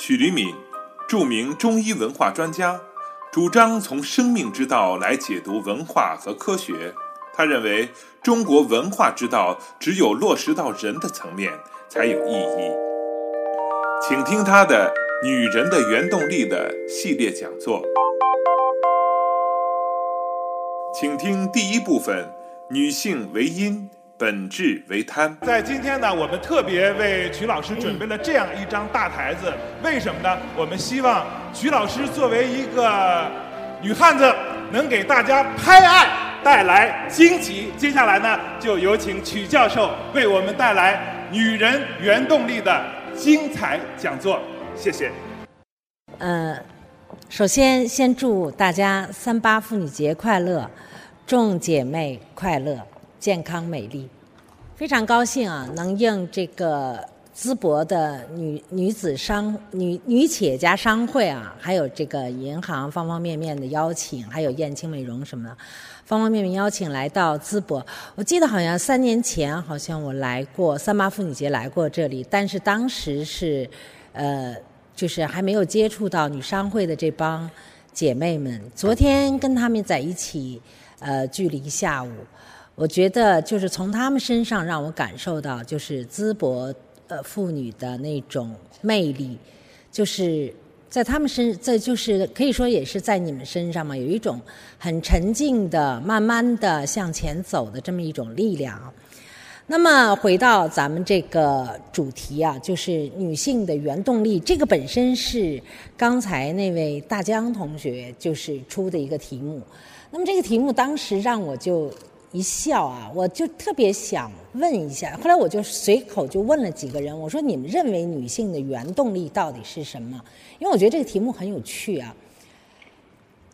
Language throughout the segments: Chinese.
许黎敏，著名中医文化专家，主张从生命之道来解读文化和科学。他认为，中国文化之道只有落实到人的层面才有意义。请听他的《女人的原动力》的系列讲座。请听第一部分：女性为阴。本质为贪。在今天呢，我们特别为曲老师准备了这样一张大台子。为什么呢？我们希望曲老师作为一个女汉子，能给大家拍案带来惊喜。接下来呢，就有请曲教授为我们带来《女人原动力》的精彩讲座。谢谢。呃，首先先祝大家三八妇女节快乐，众姐妹快乐。健康美丽，非常高兴啊！能应这个淄博的女女子商女女企业家商会啊，还有这个银行方方面面的邀请，还有燕青美容什么的，方方面面邀请来到淄博。我记得好像三年前，好像我来过三八妇女节来过这里，但是当时是呃，就是还没有接触到女商会的这帮姐妹们。昨天跟他们在一起呃聚了一下午。我觉得就是从他们身上让我感受到，就是淄博呃妇女的那种魅力，就是在他们身，在就是可以说也是在你们身上嘛，有一种很沉静的、慢慢的向前走的这么一种力量。那么回到咱们这个主题啊，就是女性的原动力，这个本身是刚才那位大江同学就是出的一个题目。那么这个题目当时让我就。一笑啊，我就特别想问一下。后来我就随口就问了几个人，我说：“你们认为女性的原动力到底是什么？”因为我觉得这个题目很有趣啊。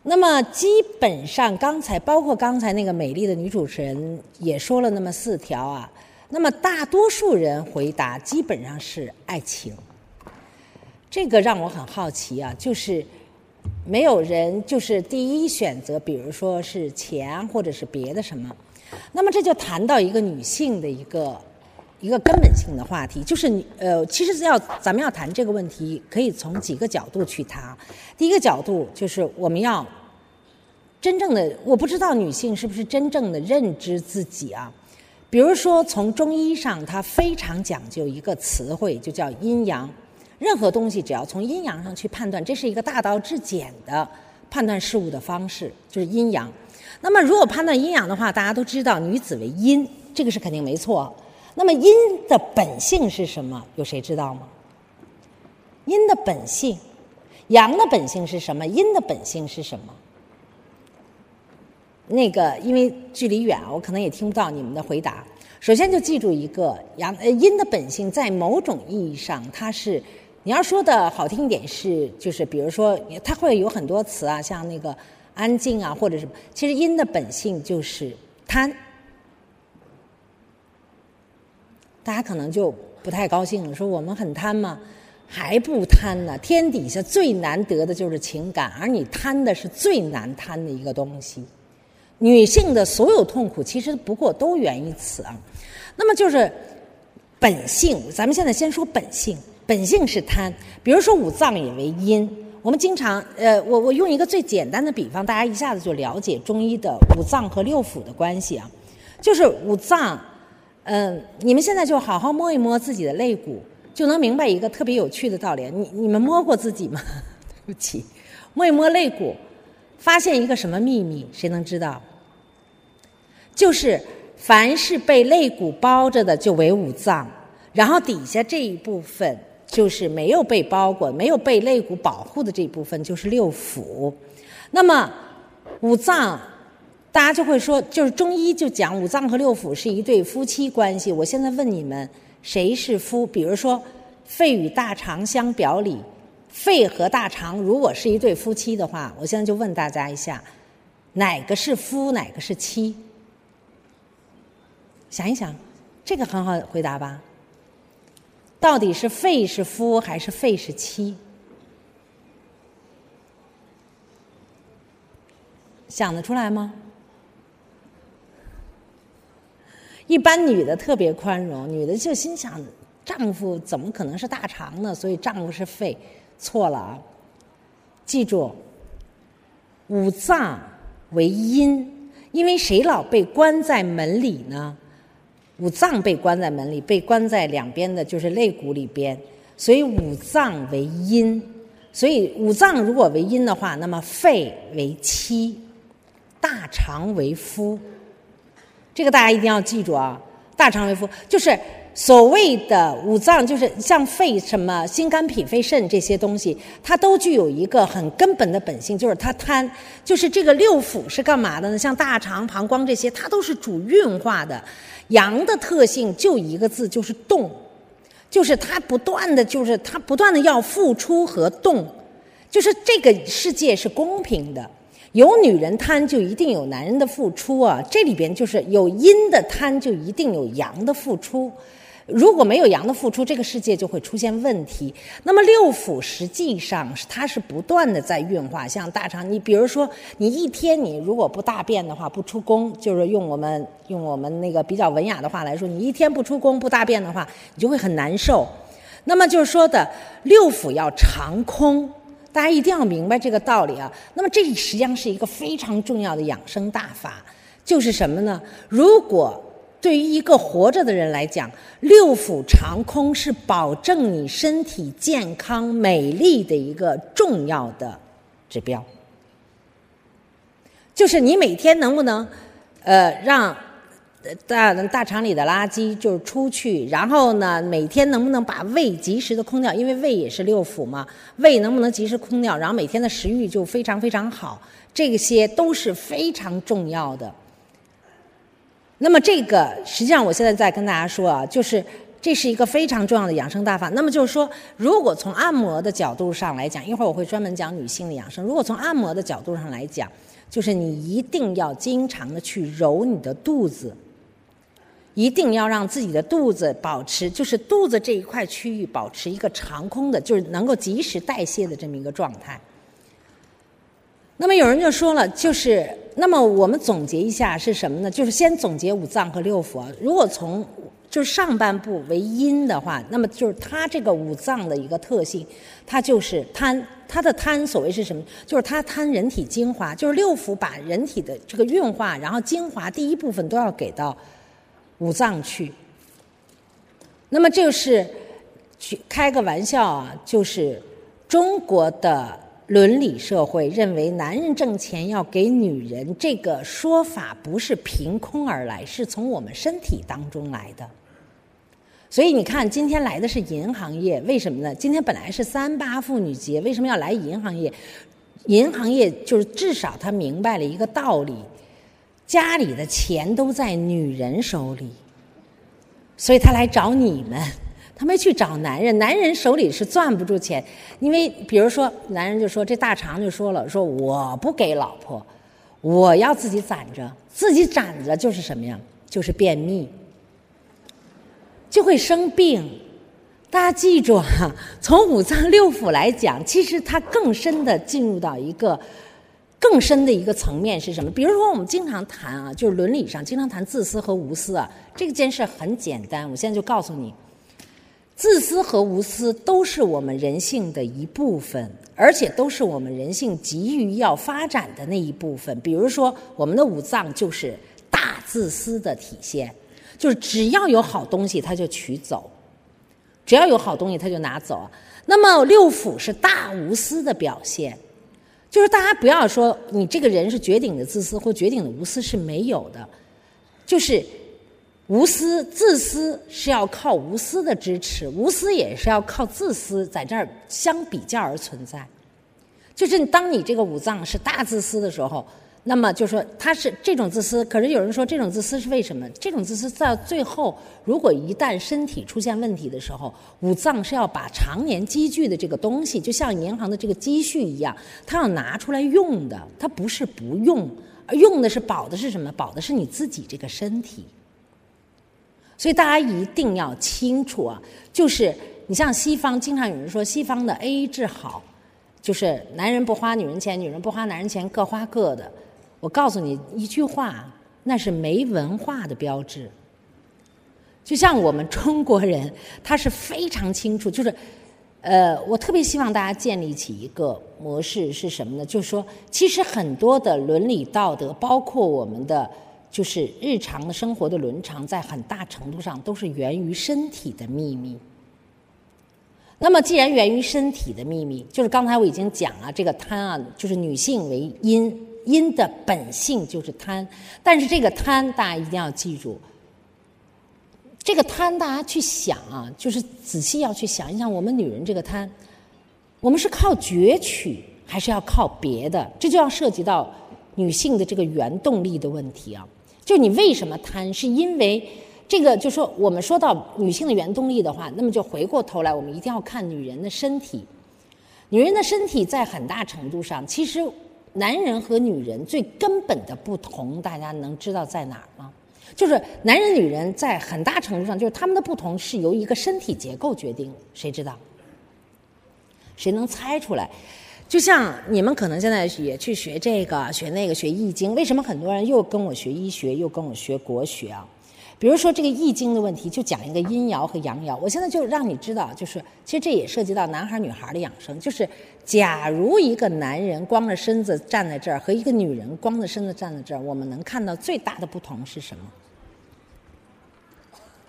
那么基本上刚才包括刚才那个美丽的女主持人也说了那么四条啊。那么大多数人回答基本上是爱情。这个让我很好奇啊，就是。没有人就是第一选择，比如说是钱或者是别的什么，那么这就谈到一个女性的一个一个根本性的话题，就是你呃，其实要咱们要谈这个问题，可以从几个角度去谈。第一个角度就是我们要真正的，我不知道女性是不是真正的认知自己啊。比如说从中医上，它非常讲究一个词汇，就叫阴阳。任何东西只要从阴阳上去判断，这是一个大道至简的判断事物的方式，就是阴阳。那么，如果判断阴阳的话，大家都知道女子为阴，这个是肯定没错。那么，阴的本性是什么？有谁知道吗？阴的本性，阳的本性是什么？阴的本性是什么？那个，因为距离远，我可能也听不到你们的回答。首先，就记住一个阳呃阴的本性，在某种意义上，它是。你要说的好听一点是，就是比如说，它会有很多词啊，像那个安静啊，或者什么。其实阴的本性就是贪，大家可能就不太高兴了，说我们很贪吗？还不贪呢？天底下最难得的就是情感，而你贪的是最难贪的一个东西。女性的所有痛苦，其实不过都源于此啊。那么就是本性，咱们现在先说本性。本性是贪，比如说五脏也为阴。我们经常，呃，我我用一个最简单的比方，大家一下子就了解中医的五脏和六腑的关系啊。就是五脏，嗯，你们现在就好好摸一摸自己的肋骨，就能明白一个特别有趣的道理。你你们摸过自己吗？对不起，摸一摸肋骨，发现一个什么秘密？谁能知道？就是凡是被肋骨包着的，就为五脏，然后底下这一部分。就是没有被包裹、没有被肋骨保护的这一部分，就是六腑。那么五脏，大家就会说，就是中医就讲五脏和六腑是一对夫妻关系。我现在问你们，谁是夫？比如说，肺与大肠相表里，肺和大肠如果是一对夫妻的话，我现在就问大家一下，哪个是夫，哪个是妻？想一想，这个很好回答吧。到底是肺是夫还是肺是妻？想得出来吗？一般女的特别宽容，女的就心想：丈夫怎么可能是大肠呢？所以丈夫是肺，错了啊！记住，五脏为阴，因为谁老被关在门里呢？五脏被关在门里，被关在两边的就是肋骨里边，所以五脏为阴。所以五脏如果为阴的话，那么肺为妻，大肠为夫。这个大家一定要记住啊！大肠为夫，就是所谓的五脏，就是像肺、什么心、肝、脾、肺、肾这些东西，它都具有一个很根本的本性，就是它贪。就是这个六腑是干嘛的呢？像大肠、膀胱这些，它都是主运化的。阳的特性就一个字，就是动。就是它不断的就是它不断的要付出和动，就是这个世界是公平的，有女人贪就一定有男人的付出啊，这里边就是有阴的贪就一定有阳的付出。如果没有阳的付出，这个世界就会出现问题。那么六腑实际上是它是不断的在运化，像大肠，你比如说你一天你如果不大便的话，不出宫，就是用我们用我们那个比较文雅的话来说，你一天不出宫不大便的话，你就会很难受。那么就是说的六腑要长空，大家一定要明白这个道理啊。那么这实际上是一个非常重要的养生大法，就是什么呢？如果对于一个活着的人来讲，六腑长空是保证你身体健康美丽的一个重要的指标。就是你每天能不能，呃，让大大肠里的垃圾就是出去，然后呢，每天能不能把胃及时的空掉？因为胃也是六腑嘛，胃能不能及时空掉？然后每天的食欲就非常非常好，这些都是非常重要的。那么这个实际上，我现在在跟大家说啊，就是这是一个非常重要的养生大法。那么就是说，如果从按摩的角度上来讲，一会儿我会专门讲女性的养生。如果从按摩的角度上来讲，就是你一定要经常的去揉你的肚子，一定要让自己的肚子保持，就是肚子这一块区域保持一个长空的，就是能够及时代谢的这么一个状态。那么有人就说了，就是那么我们总结一下是什么呢？就是先总结五脏和六腑。如果从就是上半部为阴的话，那么就是它这个五脏的一个特性，它就是贪。它的贪所谓是什么？就是它贪人体精华，就是六腑把人体的这个运化，然后精华第一部分都要给到五脏去。那么就是去开个玩笑啊，就是中国的。伦理社会认为，男人挣钱要给女人，这个说法不是凭空而来，是从我们身体当中来的。所以你看，今天来的是银行业，为什么呢？今天本来是三八妇女节，为什么要来银行业？银行业就是至少他明白了一个道理：家里的钱都在女人手里，所以他来找你们。他没去找男人，男人手里是攥不住钱，因为比如说，男人就说这大肠就说了，说我不给老婆，我要自己攒着，自己攒着就是什么呀？就是便秘，就会生病。大家记住哈，从五脏六腑来讲，其实它更深的进入到一个更深的一个层面是什么？比如说我们经常谈啊，就是伦理上经常谈自私和无私啊，这件事很简单，我现在就告诉你。自私和无私都是我们人性的一部分，而且都是我们人性急于要发展的那一部分。比如说，我们的五脏就是大自私的体现，就是只要有好东西他就取走，只要有好东西他就拿走。那么六腑是大无私的表现，就是大家不要说你这个人是绝顶的自私或绝顶的无私是没有的，就是。无私、自私是要靠无私的支持，无私也是要靠自私在这儿相比较而存在。就是当你这个五脏是大自私的时候，那么就说它是这种自私。可是有人说这种自私是为什么？这种自私在最后，如果一旦身体出现问题的时候，五脏是要把常年积聚的这个东西，就像银行的这个积蓄一样，它要拿出来用的，它不是不用，用的是保的是什么？保的是你自己这个身体。所以大家一定要清楚啊，就是你像西方，经常有人说西方的 A A 制好，就是男人不花女人钱，女人不花男人钱，各花各的。我告诉你一句话，那是没文化的标志。就像我们中国人，他是非常清楚，就是呃，我特别希望大家建立起一个模式是什么呢？就是说，其实很多的伦理道德，包括我们的就是日常的生活的伦常，在很大程度上都是源于身体的秘密。那么，既然源于身体的秘密，就是刚才我已经讲了，这个贪啊，就是女性为阴，阴的本性就是贪。但是这个贪，大家一定要记住，这个贪大家去想啊，就是仔细要去想一想，我们女人这个贪，我们是靠攫取，还是要靠别的？这就要涉及到女性的这个原动力的问题啊。就你为什么贪，是因为？这个就说我们说到女性的原动力的话，那么就回过头来，我们一定要看女人的身体。女人的身体在很大程度上，其实男人和女人最根本的不同，大家能知道在哪儿吗？就是男人女人在很大程度上，就是他们的不同是由一个身体结构决定。谁知道？谁能猜出来？就像你们可能现在也去学这个、学那个、学易经，为什么很多人又跟我学医学，又跟我学国学啊？比如说这个易经的问题，就讲一个阴爻和阳爻。我现在就让你知道，就是其实这也涉及到男孩女孩的养生。就是假如一个男人光着身子站在这儿，和一个女人光着身子站在这儿，我们能看到最大的不同是什么？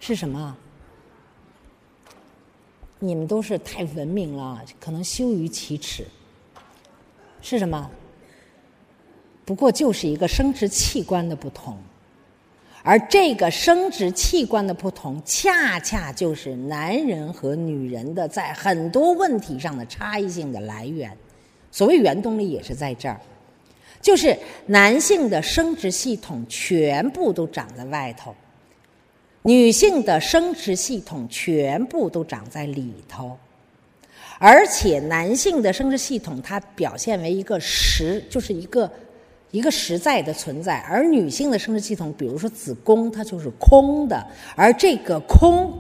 是什么？你们都是太文明了，可能羞于启齿。是什么？不过就是一个生殖器官的不同。而这个生殖器官的不同，恰恰就是男人和女人的在很多问题上的差异性的来源。所谓原动力也是在这儿，就是男性的生殖系统全部都长在外头，女性的生殖系统全部都长在里头。而且男性的生殖系统它表现为一个实，就是一个。一个实在的存在，而女性的生殖系统，比如说子宫，它就是空的，而这个空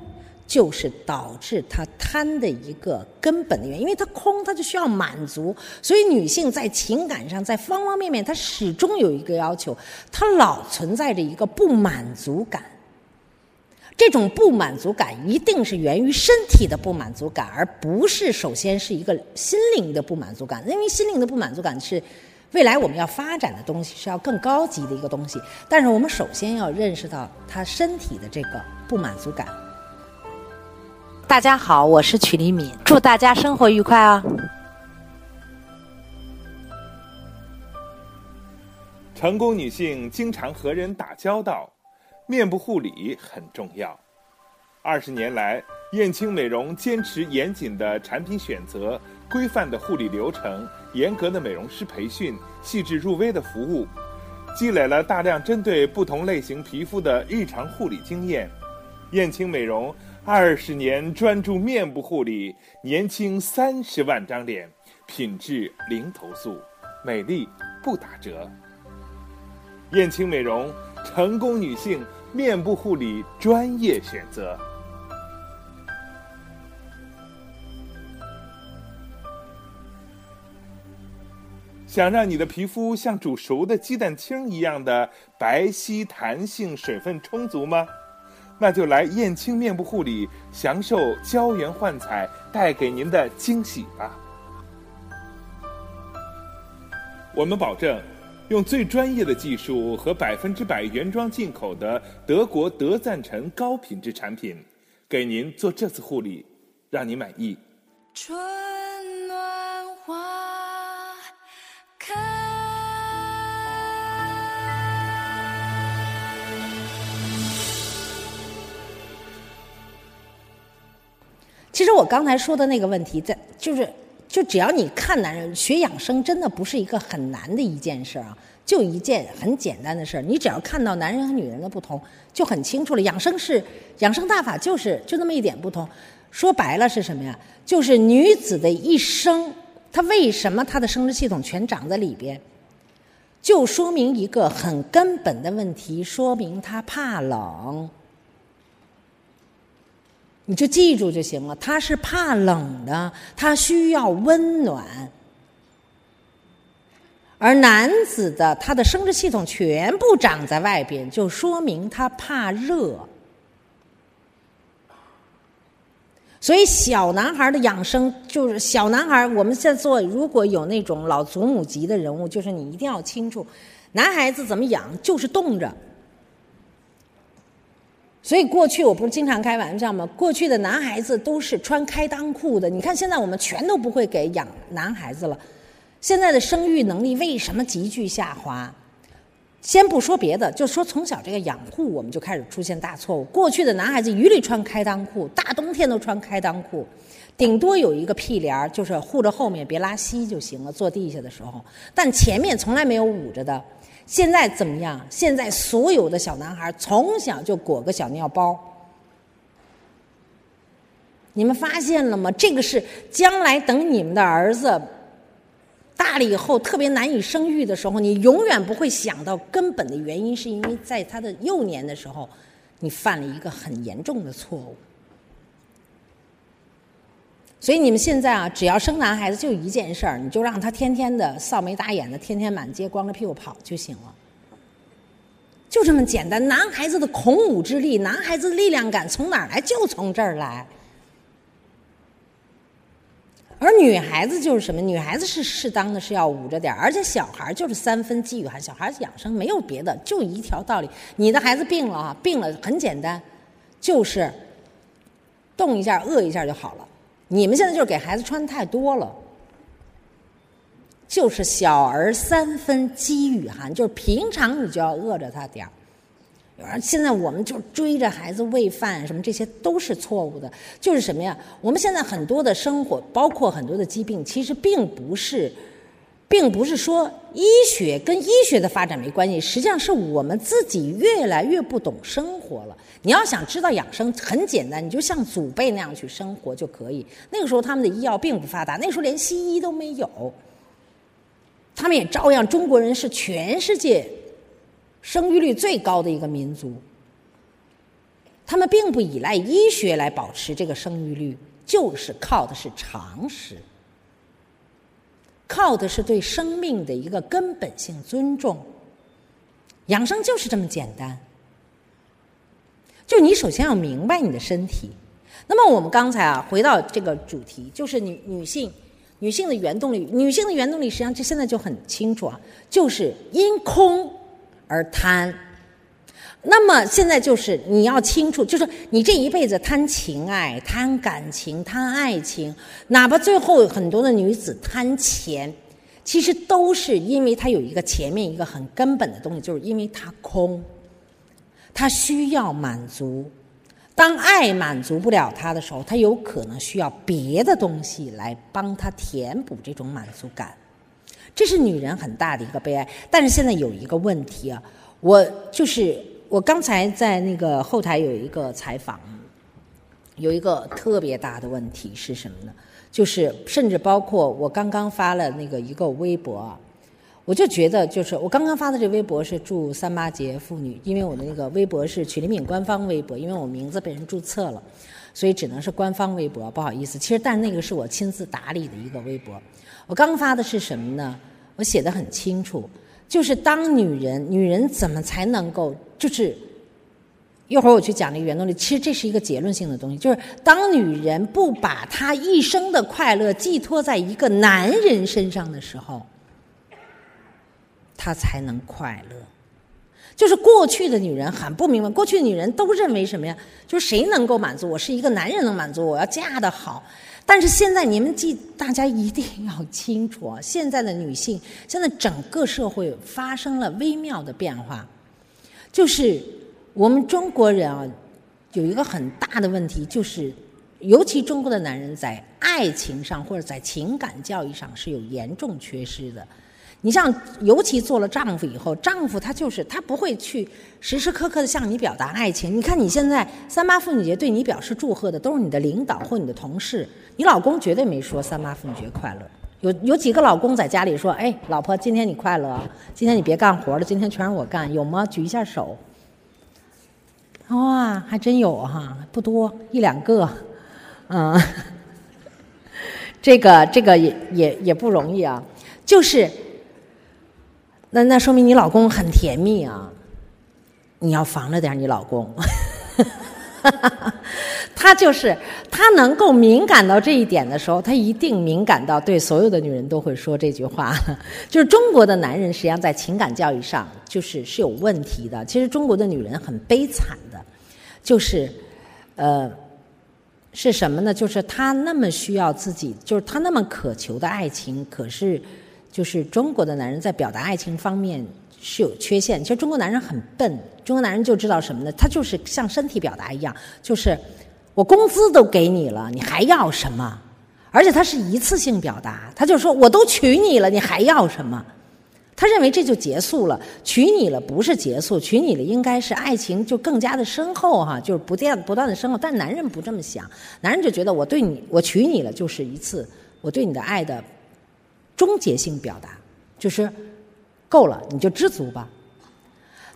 就是导致她贪的一个根本的原因，因为它空，它就需要满足，所以女性在情感上，在方方面面，她始终有一个要求，她老存在着一个不满足感。这种不满足感一定是源于身体的不满足感，而不是首先是一个心灵的不满足感，因为心灵的不满足感是。未来我们要发展的东西是要更高级的一个东西，但是我们首先要认识到他身体的这个不满足感。大家好，我是曲黎敏，祝大家生活愉快啊！成功女性经常和人打交道，面部护理很重要。二十年来，燕青美容坚持严谨的产品选择、规范的护理流程。严格的美容师培训，细致入微的服务，积累了大量针对不同类型皮肤的日常护理经验。燕青美容二十年专注面部护理，年轻三十万张脸，品质零投诉，美丽不打折。燕青美容，成功女性面部护理专业选择。想让你的皮肤像煮熟的鸡蛋清一样的白皙、弹性、水分充足吗？那就来燕青面部护理，享受胶原焕彩带给您的惊喜吧！我们保证，用最专业的技术和百分之百原装进口的德国德赞臣高品质产品，给您做这次护理，让您满意。春暖花开。其实我刚才说的那个问题，在就是，就只要你看男人学养生，真的不是一个很难的一件事啊，就一件很简单的事儿。你只要看到男人和女人的不同，就很清楚了。养生是养生大法，就是就那么一点不同。说白了是什么呀？就是女子的一生，她为什么她的生殖系统全长在里边？就说明一个很根本的问题，说明她怕冷。你就记住就行了，他是怕冷的，他需要温暖。而男子的他的生殖系统全部长在外边，就说明他怕热。所以小男孩的养生就是小男孩，我们在做，如果有那种老祖母级的人物，就是你一定要清楚，男孩子怎么养，就是冻着。所以过去我不是经常开玩笑吗？过去的男孩子都是穿开裆裤的，你看现在我们全都不会给养男孩子了。现在的生育能力为什么急剧下滑？先不说别的，就说从小这个养护，我们就开始出现大错误。过去的男孩子一律穿开裆裤，大冬天都穿开裆裤，顶多有一个屁帘儿，就是护着后面别拉稀就行了。坐地下的时候，但前面从来没有捂着的。现在怎么样？现在所有的小男孩从小就裹个小尿包，你们发现了吗？这个是将来等你们的儿子大了以后特别难以生育的时候，你永远不会想到根本的原因，是因为在他的幼年的时候，你犯了一个很严重的错误。所以你们现在啊，只要生男孩子就一件事儿，你就让他天天的扫眉打眼的，天天满街光着屁股跑就行了，就这么简单。男孩子的孔武之力，男孩子力量感从哪儿来？就从这儿来。而女孩子就是什么？女孩子是适当的是要捂着点儿，而且小孩儿就是三分饥与寒，小孩儿养生没有别的，就一条道理。你的孩子病了啊，病了很简单，就是动一下、饿一下就好了。你们现在就是给孩子穿太多了，就是小儿三分饥与寒，就是平常你就要饿着他点儿。现在我们就追着孩子喂饭，什么这些都是错误的。就是什么呀？我们现在很多的生活，包括很多的疾病，其实并不是。并不是说医学跟医学的发展没关系，实际上是我们自己越来越不懂生活了。你要想知道养生，很简单，你就像祖辈那样去生活就可以。那个时候他们的医药并不发达，那时候连西医都没有，他们也照样。中国人是全世界生育率最高的一个民族，他们并不依赖医学来保持这个生育率，就是靠的是常识。靠的是对生命的一个根本性尊重，养生就是这么简单。就你首先要明白你的身体。那么我们刚才啊，回到这个主题，就是女女性女性的原动力，女性的原动力实际上就现在就很清楚啊，就是因空而贪。那么现在就是你要清楚，就是你这一辈子贪情爱、贪感情、贪爱情，哪怕最后很多的女子贪钱，其实都是因为她有一个前面一个很根本的东西，就是因为她空，她需要满足。当爱满足不了她的时候，她有可能需要别的东西来帮她填补这种满足感。这是女人很大的一个悲哀。但是现在有一个问题啊，我就是。我刚才在那个后台有一个采访，有一个特别大的问题是什么呢？就是甚至包括我刚刚发了那个一个微博，我就觉得就是我刚刚发的这微博是祝三八节妇女，因为我的那个微博是曲黎敏官方微博，因为我名字被人注册了，所以只能是官方微博，不好意思。其实但那个是我亲自打理的一个微博。我刚发的是什么呢？我写的很清楚。就是当女人，女人怎么才能够？就是一会儿我去讲那个原动力。其实这是一个结论性的东西，就是当女人不把她一生的快乐寄托在一个男人身上的时候，她才能快乐。就是过去的女人很不明白，过去的女人都认为什么呀？就是谁能够满足我？是一个男人能满足我？要嫁得好。但是现在你们记，大家一定要清楚啊！现在的女性，现在整个社会发生了微妙的变化，就是我们中国人啊，有一个很大的问题，就是尤其中国的男人在爱情上或者在情感教育上是有严重缺失的。你像，尤其做了丈夫以后，丈夫他就是他不会去时时刻刻的向你表达爱情。你看你现在三八妇女节对你表示祝贺的都是你的领导或你的同事，你老公绝对没说三八妇女节快乐。有有几个老公在家里说：“哎，老婆，今天你快乐，今天你别干活了，今天全是我干，有吗？举一下手。”哇，还真有哈，不多一两个，嗯，这个这个也也也不容易啊，就是。那那说明你老公很甜蜜啊！你要防着点你老公。他就是他能够敏感到这一点的时候，他一定敏感到对所有的女人都会说这句话。就是中国的男人实际上在情感教育上就是是有问题的。其实中国的女人很悲惨的，就是呃是什么呢？就是他那么需要自己，就是他那么渴求的爱情，可是就是中国的男人在表达爱情方面。是有缺陷。其实中国男人很笨，中国男人就知道什么呢？他就是像身体表达一样，就是我工资都给你了，你还要什么？而且他是一次性表达，他就说我都娶你了，你还要什么？他认为这就结束了。娶你了不是结束，娶你了应该是爱情就更加的深厚哈，就是不断不断的深厚。但男人不这么想，男人就觉得我对你我娶你了就是一次我对你的爱的终结性表达，就是。够了，你就知足吧。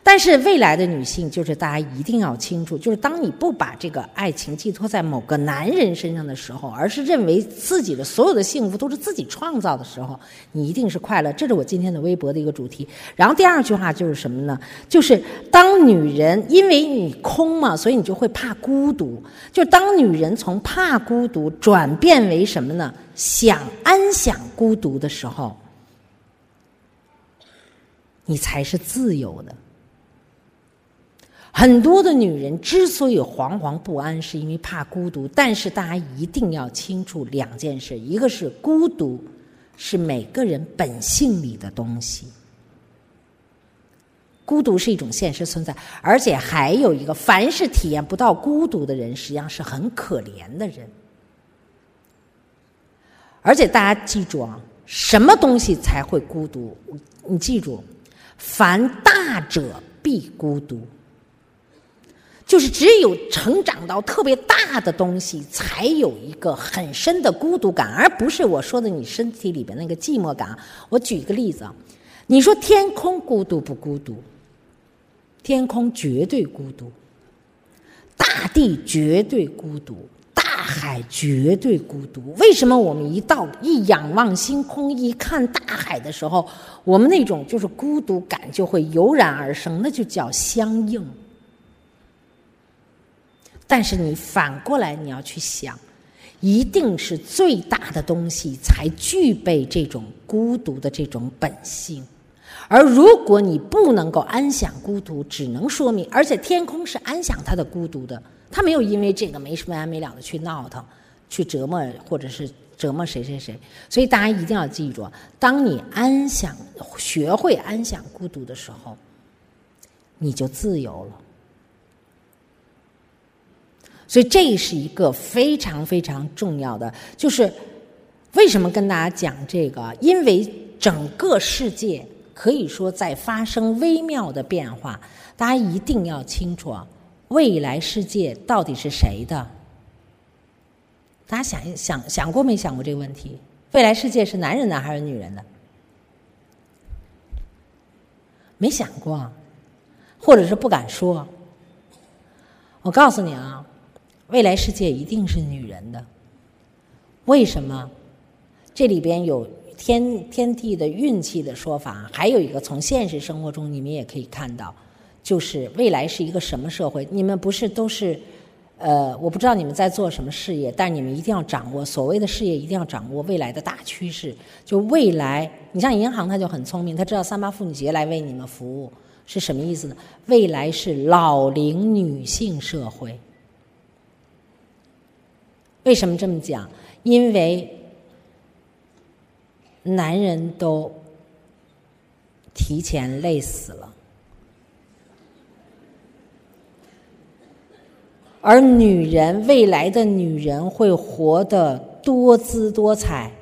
但是未来的女性，就是大家一定要清楚，就是当你不把这个爱情寄托在某个男人身上的时候，而是认为自己的所有的幸福都是自己创造的时候，你一定是快乐。这是我今天的微博的一个主题。然后第二句话就是什么呢？就是当女人因为你空嘛，所以你就会怕孤独。就当女人从怕孤独转变为什么呢？想安享孤独的时候。你才是自由的。很多的女人之所以惶惶不安，是因为怕孤独。但是大家一定要清楚两件事：一个是孤独是每个人本性里的东西，孤独是一种现实存在；而且还有一个，凡是体验不到孤独的人，实际上是很可怜的人。而且大家记住啊，什么东西才会孤独？你记住。凡大者必孤独，就是只有成长到特别大的东西，才有一个很深的孤独感，而不是我说的你身体里边那个寂寞感。我举一个例子啊，你说天空孤独不孤独？天空绝对孤独，大地绝对孤独。大海绝对孤独。为什么我们一到一仰望星空，一看大海的时候，我们那种就是孤独感就会油然而生？那就叫相应。但是你反过来你要去想，一定是最大的东西才具备这种孤独的这种本性。而如果你不能够安享孤独，只能说明，而且天空是安享它的孤独的。他没有因为这个没没完没了的去闹腾，去折磨或者是折磨谁谁谁，所以大家一定要记住：当你安享、学会安享孤独的时候，你就自由了。所以这是一个非常非常重要的，就是为什么跟大家讲这个？因为整个世界可以说在发生微妙的变化，大家一定要清楚。未来世界到底是谁的？大家想一想，想过没想过这个问题？未来世界是男人的还是女人的？没想过，或者是不敢说。我告诉你啊，未来世界一定是女人的。为什么？这里边有天天地的运气的说法，还有一个从现实生活中你们也可以看到。就是未来是一个什么社会？你们不是都是，呃，我不知道你们在做什么事业，但你们一定要掌握所谓的事业，一定要掌握未来的大趋势。就未来，你像银行，他就很聪明，他知道三八妇女节来为你们服务是什么意思呢？未来是老龄女性社会。为什么这么讲？因为男人都提前累死了。而女人，未来的女人会活得多姿多彩。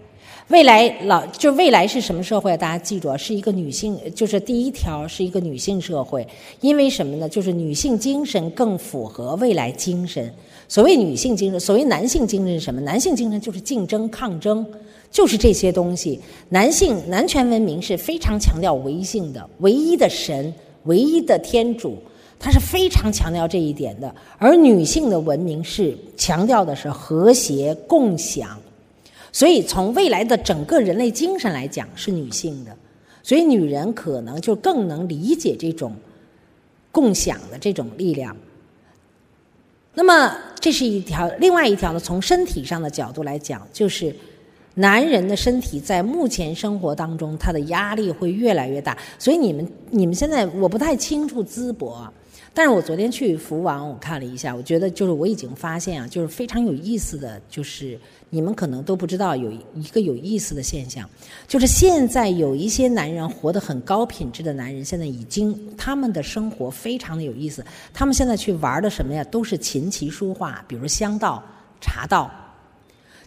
未来老就未来是什么社会？大家记住，是一个女性，就是第一条是一个女性社会。因为什么呢？就是女性精神更符合未来精神。所谓女性精神，所谓男性精神是什么？男性精神就是竞争、抗争，就是这些东西。男性男权文明是非常强调唯一性的，唯一的神，唯一的天主。他是非常强调这一点的，而女性的文明是强调的是和谐共享，所以从未来的整个人类精神来讲是女性的，所以女人可能就更能理解这种共享的这种力量。那么这是一条，另外一条呢，从身体上的角度来讲，就是男人的身体在目前生活当中，他的压力会越来越大。所以你们你们现在我不太清楚淄博，但是我昨天去福王，我看了一下，我觉得就是我已经发现啊，就是非常有意思的就是。你们可能都不知道有一个有意思的现象，就是现在有一些男人活得很高品质的男人，现在已经他们的生活非常的有意思。他们现在去玩的什么呀？都是琴棋书画，比如香道、茶道，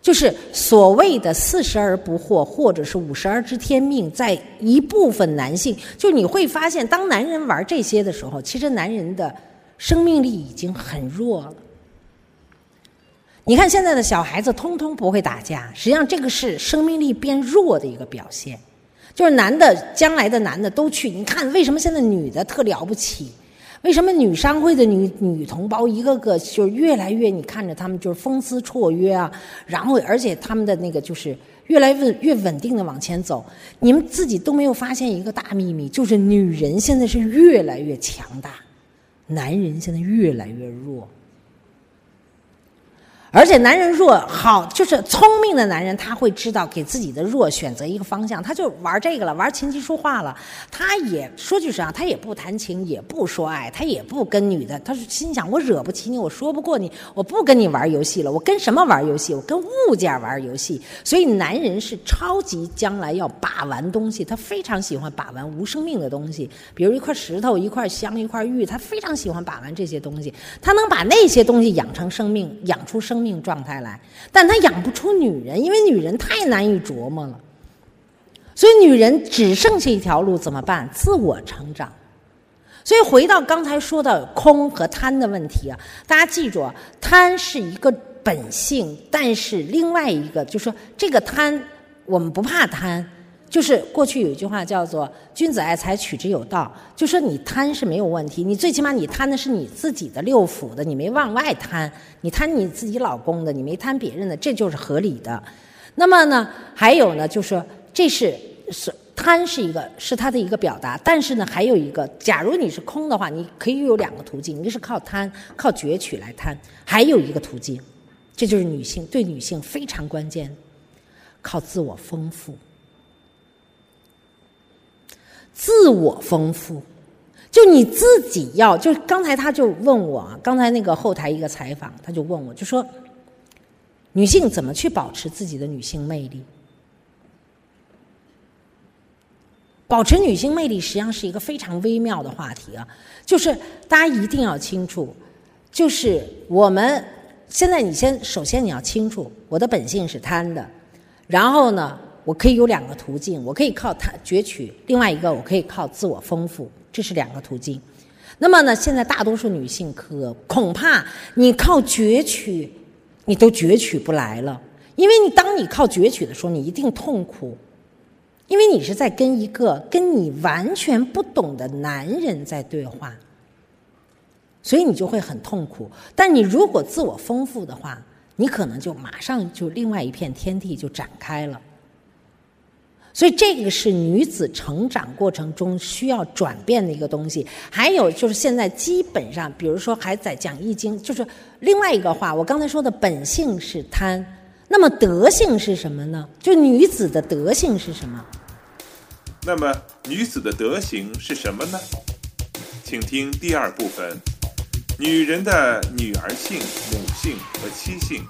就是所谓的四十而不惑，或者是五十而知天命。在一部分男性，就你会发现，当男人玩这些的时候，其实男人的生命力已经很弱了。你看现在的小孩子通通不会打架，实际上这个是生命力变弱的一个表现。就是男的将来的男的都去，你看为什么现在女的特了不起？为什么女商会的女女同胞一个个就是越来越？你看着他们就是风姿绰约啊，然后而且他们的那个就是越来越越稳定的往前走。你们自己都没有发现一个大秘密，就是女人现在是越来越强大，男人现在越来越弱。而且男人弱好，就是聪明的男人，他会知道给自己的弱选择一个方向，他就玩这个了，玩琴棋书画了。他也说句实话，他也不谈情，也不说爱，他也不跟女的。他是心想：我惹不起你，我说不过你，我不跟你玩游戏了。我跟什么玩游戏？我跟物件玩游戏。所以男人是超级将来要把玩东西，他非常喜欢把玩无生命的东西，比如一块石头、一块香、一块玉，他非常喜欢把玩这些东西。他能把那些东西养成生命，养出生。命状态来，但他养不出女人，因为女人太难以琢磨了。所以女人只剩下一条路，怎么办？自我成长。所以回到刚才说的空和贪的问题啊，大家记住，贪是一个本性，但是另外一个就是说，这个贪我们不怕贪。就是过去有一句话叫做“君子爱财，取之有道”，就说你贪是没有问题，你最起码你贪的是你自己的六腑的，你没往外贪，你贪你自己老公的，你没贪别人的，这就是合理的。那么呢，还有呢，就是这是是贪是一个是它的一个表达，但是呢，还有一个，假如你是空的话，你可以有两个途径，一个是靠贪，靠攫取来贪，还有一个途径，这就是女性对女性非常关键，靠自我丰富。自我丰富，就你自己要。就刚才他就问我，刚才那个后台一个采访，他就问我，就说女性怎么去保持自己的女性魅力？保持女性魅力实际上是一个非常微妙的话题啊。就是大家一定要清楚，就是我们现在你先首先你要清楚，我的本性是贪的，然后呢？我可以有两个途径，我可以靠它攫取，另外一个我可以靠自我丰富，这是两个途径。那么呢，现在大多数女性可恐怕你靠攫取，你都攫取不来了，因为你当你靠攫取的时候，你一定痛苦，因为你是在跟一个跟你完全不懂的男人在对话，所以你就会很痛苦。但你如果自我丰富的话，你可能就马上就另外一片天地就展开了。所以这个是女子成长过程中需要转变的一个东西。还有就是现在基本上，比如说还在讲易经，就是另外一个话。我刚才说的本性是贪，那么德性是什么呢？就女子的德性是什么？那么女子的德行是什么呢？请听第二部分：女人的女儿性、母性和妻性。